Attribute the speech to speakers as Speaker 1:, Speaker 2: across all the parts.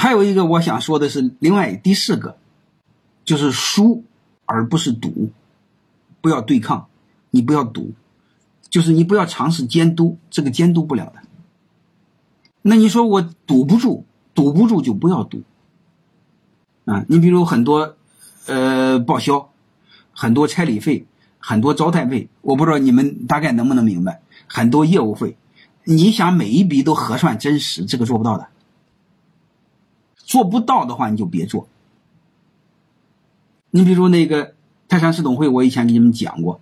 Speaker 1: 还有一个我想说的是，另外第四个，就是输而不是赌，不要对抗，你不要赌，就是你不要尝试监督，这个监督不了的。那你说我堵不住，堵不住就不要赌啊！你比如很多，呃，报销，很多差旅费，很多招待费，我不知道你们大概能不能明白，很多业务费，你想每一笔都核算真实，这个做不到的。做不到的话，你就别做。你比如说那个泰山市董会，我以前给你们讲过，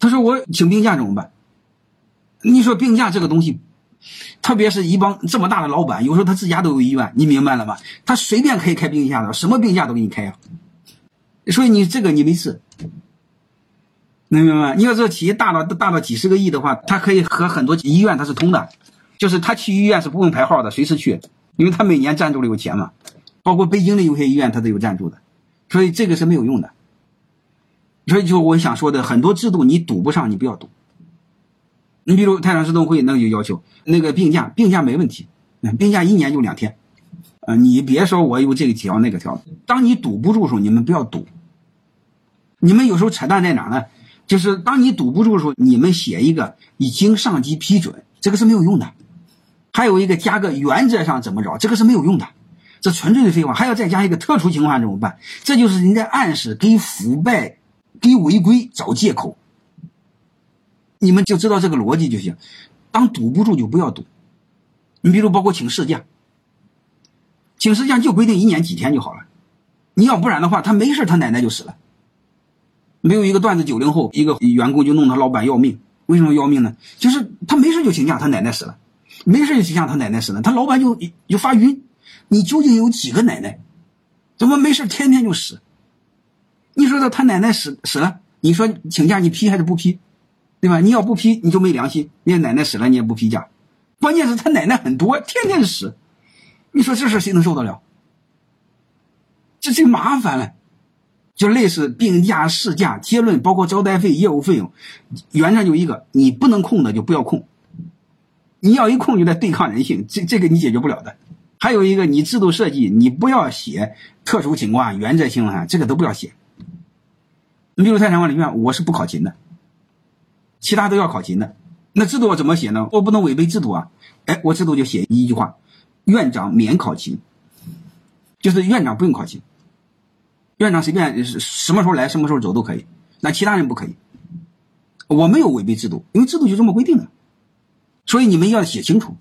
Speaker 1: 他说我请病假怎么办？你说病假这个东西。特别是一帮这么大的老板，有时候他自家都有医院，你明白了吗？他随便可以开病假的，什么病假都给你开啊。所以你这个你没事，能明白吗？你要这企业大到大到几十个亿的话，他可以和很多医院他是通的，就是他去医院是不用排号的，随时去，因为他每年赞助了有钱嘛。包括北京的有些医院他都有赞助的，所以这个是没有用的。所以就我想说的，很多制度你赌不上，你不要赌。你比如泰山市动会，那就要求那个病假，病假没问题，病假一年就两天，啊，你别说我有这个条那个条，当你堵不住的时候，你们不要赌。你们有时候扯淡在哪呢？就是当你堵不住的时候，你们写一个已经上级批准，这个是没有用的。还有一个加个原则上怎么着，这个是没有用的，这纯粹的废话。还要再加一个特殊情况怎么办？这就是人家暗示给腐败、给违规找借口。你们就知道这个逻辑就行，当堵不住就不要堵。你比如包括请事假，请事假就规定一年几天就好了。你要不然的话，他没事他奶奶就死了。没有一个段子，九零后一个员工就弄他老板要命，为什么要命呢？就是他没事就请假，他奶奶死了；没事就请假，他奶奶死了，他老板就就发晕。你究竟有几个奶奶？怎么没事天天就死？你说他他奶奶死死了，你说请假你批还是不批？对吧？你要不批，你就没良心。你奶奶死了，你也不批假。关键是他奶奶很多，天天死。你说这事谁能受得了？这就麻烦了。就类似病假、事假，结论包括招待费、业务费用，原则就一个：你不能控的就不要控。你要一控，就在对抗人性，这这个你解决不了的。还有一个，你制度设计，你不要写特殊情况、原则性啊，这个都不要写。你比如泰山管理院，我是不考勤的。其他都要考勤的，那制度我怎么写呢？我不能违背制度啊！哎，我制度就写一句话：院长免考勤，就是院长不用考勤，院长随便什么时候来什么时候走都可以，那其他人不可以。我没有违背制度，因为制度就这么规定的，所以你们要写清楚。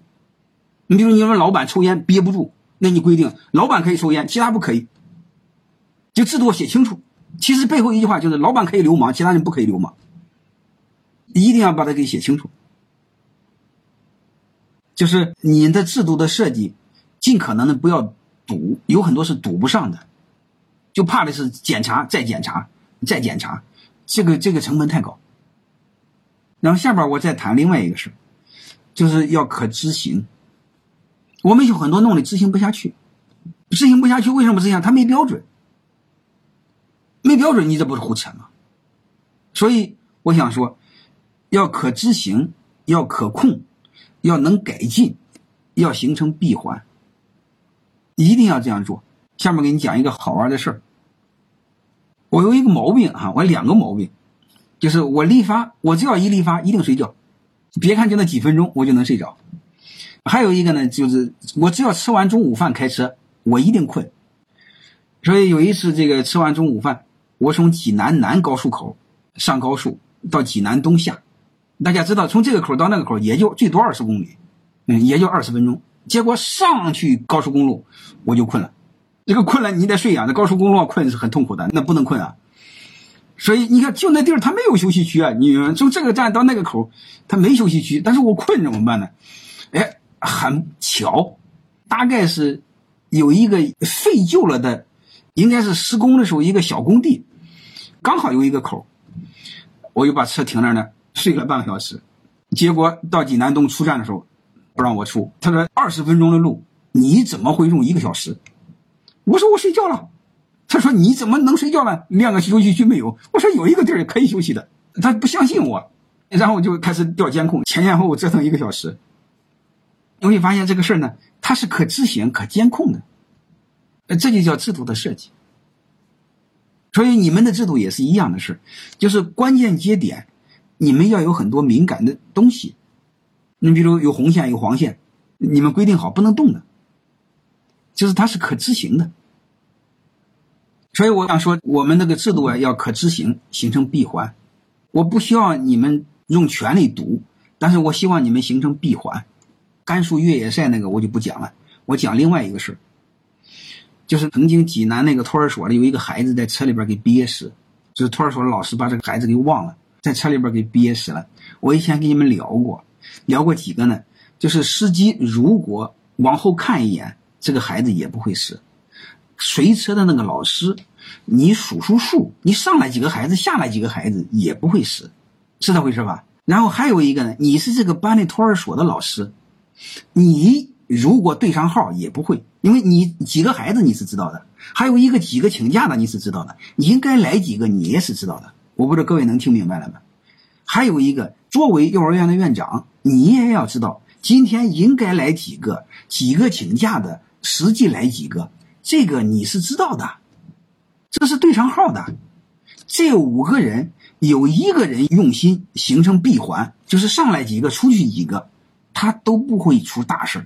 Speaker 1: 你比如你说老板抽烟憋不住，那你规定老板可以抽烟，其他不可以，就制度写清楚。其实背后一句话就是老板可以流氓，其他人不可以流氓。一定要把它给写清楚，就是你的制度的设计，尽可能的不要堵，有很多是堵不上的，就怕的是检查再检查再检查，这个这个成本太高。然后下边我再谈另外一个事就是要可执行。我们有很多弄的执行不下去，执行不下去为什么这样？他没标准，没标准，你这不是胡扯吗？所以我想说。要可执行，要可控，要能改进，要形成闭环，一定要这样做。下面给你讲一个好玩的事儿。我有一个毛病哈，我两个毛病，就是我立发，我只要一立发，一定睡觉。别看就那几分钟，我就能睡着。还有一个呢，就是我只要吃完中午饭开车，我一定困。所以有一次这个吃完中午饭，我从济南南高速口上高速到济南东下。大家知道，从这个口到那个口也就最多二十公里，嗯，也就二十分钟。结果上去高速公路，我就困了。这个困了，你得睡啊。那高速公路上困是很痛苦的，那不能困啊。所以你看，就那地儿它没有休息区啊。你从这个站到那个口，它没休息区，但是我困怎么办呢？哎，很巧，大概是有一个废旧了的，应该是施工的时候一个小工地，刚好有一个口，我就把车停那儿呢。睡了半个小时，结果到济南东出站的时候，不让我出。他说二十分钟的路，你怎么会用一个小时？我说我睡觉了。他说你怎么能睡觉呢？连个休息区没有。我说有一个地儿可以休息的。他不相信我，然后我就开始调监控，前前后后折腾一个小时。你会发现这个事儿呢，它是可执行、可监控的，这就叫制度的设计。所以你们的制度也是一样的事就是关键节点，你们要有很多敏感的东西。你比如有红线、有黄线，你们规定好不能动的，就是它是可执行的。所以我想说，我们那个制度啊，要可执行，形成闭环。我不希望你们用权力堵，但是我希望你们形成闭环。甘肃越野赛那个我就不讲了，我讲另外一个事就是曾经济南那个托儿所里有一个孩子在车里边给憋死，就是托儿所老师把这个孩子给忘了，在车里边给憋死了。我以前跟你们聊过，聊过几个呢？就是司机如果往后看一眼，这个孩子也不会死。随车的那个老师，你数数数，你上来几个孩子，下来几个孩子也不会死，是这回事吧？然后还有一个呢，你是这个班的托儿所的老师，你如果对上号也不会，因为你几个孩子你是知道的，还有一个几个请假的你是知道的，你应该来几个你也是知道的。我不知道各位能听明白了吗？还有一个，作为幼儿园的院长，你也要知道今天应该来几个，几个请假的，实际来几个。这个你是知道的，这是对上号的。这五个人有一个人用心，形成闭环，就是上来几个，出去几个，他都不会出大事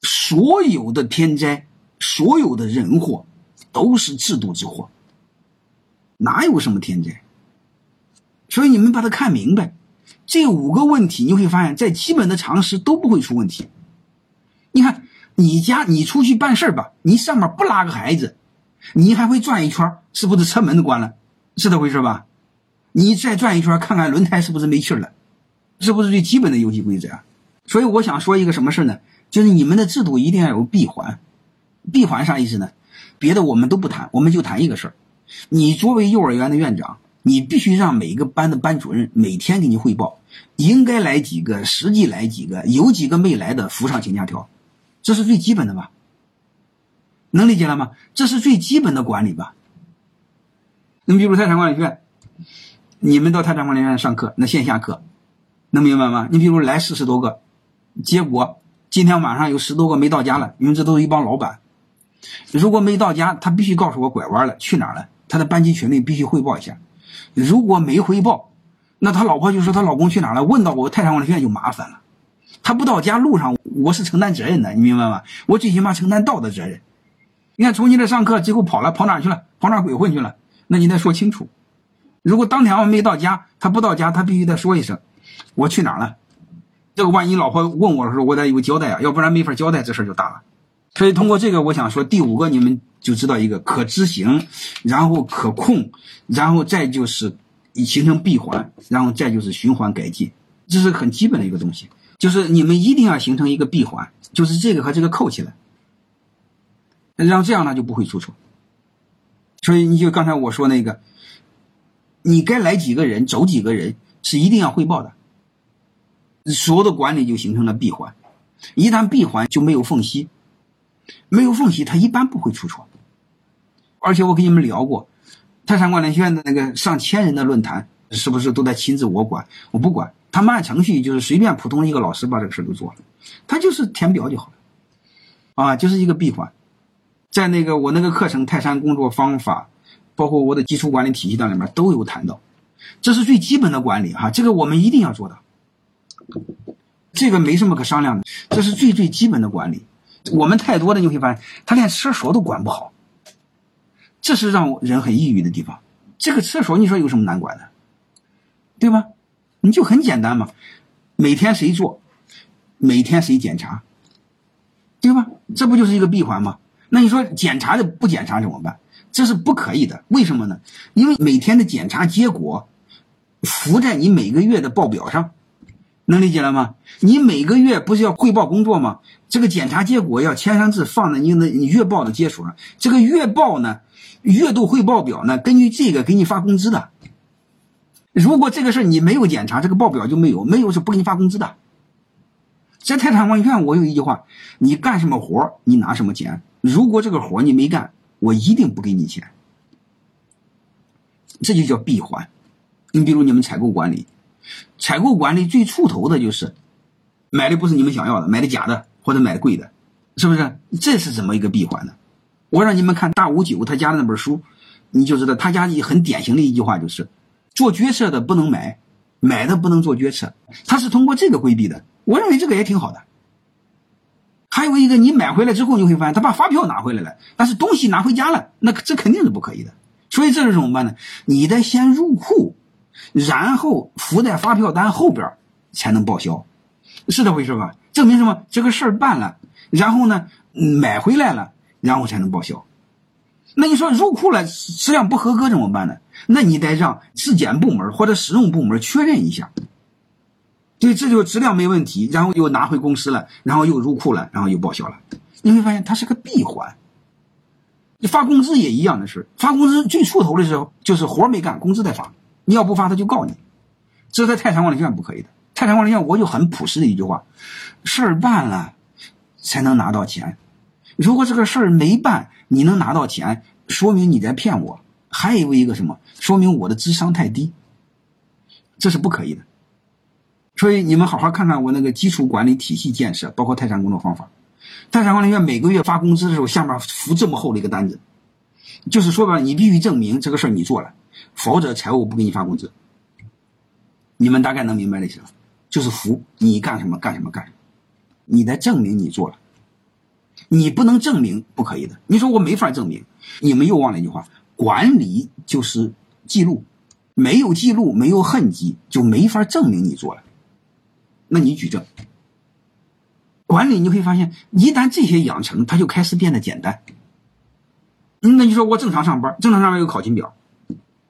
Speaker 1: 所有的天灾，所有的人祸，都是制度之祸，哪有什么天灾？所以你们把它看明白，这五个问题，你会发现在基本的常识都不会出问题。你看。你家你出去办事吧，你上面不拉个孩子，你还会转一圈，是不是车门都关了？是这回事吧？你再转一圈，看看轮胎是不是没气了？是不是最基本的游戏规则啊？所以我想说一个什么事呢？就是你们的制度一定要有闭环。闭环啥意思呢？别的我们都不谈，我们就谈一个事儿。你作为幼儿园的院长，你必须让每一个班的班主任每天给你汇报，应该来几个，实际来几个，有几个没来的，附上请假条。这是最基本的吧？能理解了吗？这是最基本的管理吧？你比如泰山管理学院，你们到泰山管理学院上课，那线下课，能明白吗？你比如来四十多个，结果今天晚上有十多个没到家了，因为这都是一帮老板。如果没到家，他必须告诉我拐弯了，去哪了？他的班级群里必须汇报一下。如果没汇报，那他老婆就说他老公去哪了，问到我泰山管理学院就麻烦了。他不到家路上，我是承担责任的，你明白吗？我最起码承担道德责任。你看，从你这上课，最后跑了，跑哪去了？跑哪鬼混去了？那你得说清楚。如果当天我没到家，他不到家，他必须得说一声，我去哪了？这个万一老婆问我的时候，我得有个交代啊，要不然没法交代，这事就大了。所以通过这个，我想说，第五个你们就知道一个可执行，然后可控，然后再就是形成闭环，然后再就是循环改进，这是很基本的一个东西。就是你们一定要形成一个闭环，就是这个和这个扣起来，让这样呢就不会出错。所以你就刚才我说那个，你该来几个人，走几个人是一定要汇报的，所有的管理就形成了闭环。一旦闭环就没有缝隙，没有缝隙，它一般不会出错。而且我跟你们聊过，泰山管理学院的那个上千人的论坛，是不是都在亲自我管？我不管。他们按程序就是随便普通一个老师把这个事都做了，他就是填表就好了，啊，就是一个闭环，在那个我那个课程《泰山工作方法》，包括我的基础管理体系当里面都有谈到，这是最基本的管理哈，这个我们一定要做到，这个没什么可商量的，这是最最基本的管理。我们太多的你会发现，他连厕所都管不好，这是让人很抑郁的地方。这个厕所你说有什么难管的，对吧？你就很简单嘛，每天谁做，每天谁检查，对吧？这不就是一个闭环吗？那你说检查的不检查怎么办？这是不可以的。为什么呢？因为每天的检查结果浮在你每个月的报表上，能理解了吗？你每个月不是要汇报工作吗？这个检查结果要签上字，放在你的你月报的接触上。这个月报呢，月度汇报表呢，根据这个给你发工资的。如果这个事你没有检查，这个报表就没有，没有是不给你发工资的。在泰山管理院，我有一句话：你干什么活你拿什么钱。如果这个活你没干，我一定不给你钱。这就叫闭环。你比如你们采购管理，采购管理最出头的就是买的不是你们想要的，买的假的，或者买的贵的，是不是？这是怎么一个闭环呢？我让你们看大五九他家的那本书，你就知道他家很典型的一句话就是：做决策的不能买，买的不能做决策。他是通过这个规避的。我认为这个也挺好的。还有一个，你买回来之后，你会发现他把发票拿回来了，但是东西拿回家了，那这肯定是不可以的。所以这是怎么办呢？你得先入库，然后附在发票单后边才能报销，是这回事吧？证明什么？这个事儿办了，然后呢买回来了，然后才能报销。那你说入库了质量不合格怎么办呢？那你得让质检部门或者使用部门确认一下。对，这就质量没问题，然后又拿回公司了，然后又入库了，然后又报销了。你会发现它是个闭环。你发工资也一样的事发工资最出头的时候就是活没干，工资在发，你要不发他就告你。这在泰山管理院不可以的。泰山管理院我就很朴实的一句话：事儿办了才能拿到钱。如果这个事儿没办，你能拿到钱，说明你在骗我。还有一个什么？说明我的智商太低。这是不可以的。所以你们好好看看我那个基础管理体系建设，包括泰山工作方法。泰山管理院每个月发工资的时候，下面附这么厚的一个单子，就是说吧，你必须证明这个事儿你做了，否则财务不给你发工资。你们大概能明白这些了，就是服你干什么干什么干什么，你在证明你做了，你不能证明不可以的。你说我没法证明，你们又忘了一句话：管理就是记录，没有记录没有痕迹，就没法证明你做了。那你举证，管理你会发现，一旦这些养成，它就开始变得简单。那你说我正常上班，正常上班有考勤表，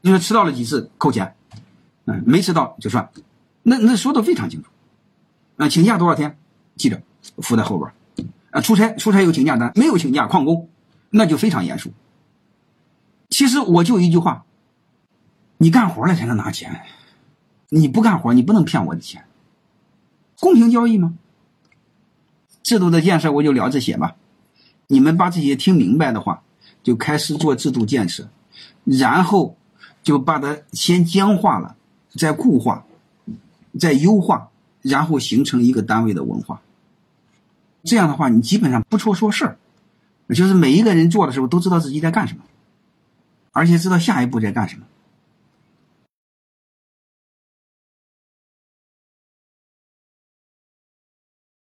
Speaker 1: 你说迟到了几次扣钱，嗯，没迟到就算，那那说的非常清楚。啊，请假多少天，记着附在后边。啊，出差出差有请假单，没有请假旷工，那就非常严肃。其实我就一句话，你干活了才能拿钱，你不干活你不能骗我的钱。公平交易吗？制度的建设我就聊这些吧。你们把这些听明白的话，就开始做制度建设，然后就把它先僵化了，再固化，再优化，然后形成一个单位的文化。这样的话，你基本上不错说事儿，就是每一个人做的时候都知道自己在干什么，而且知道下一步在干什么。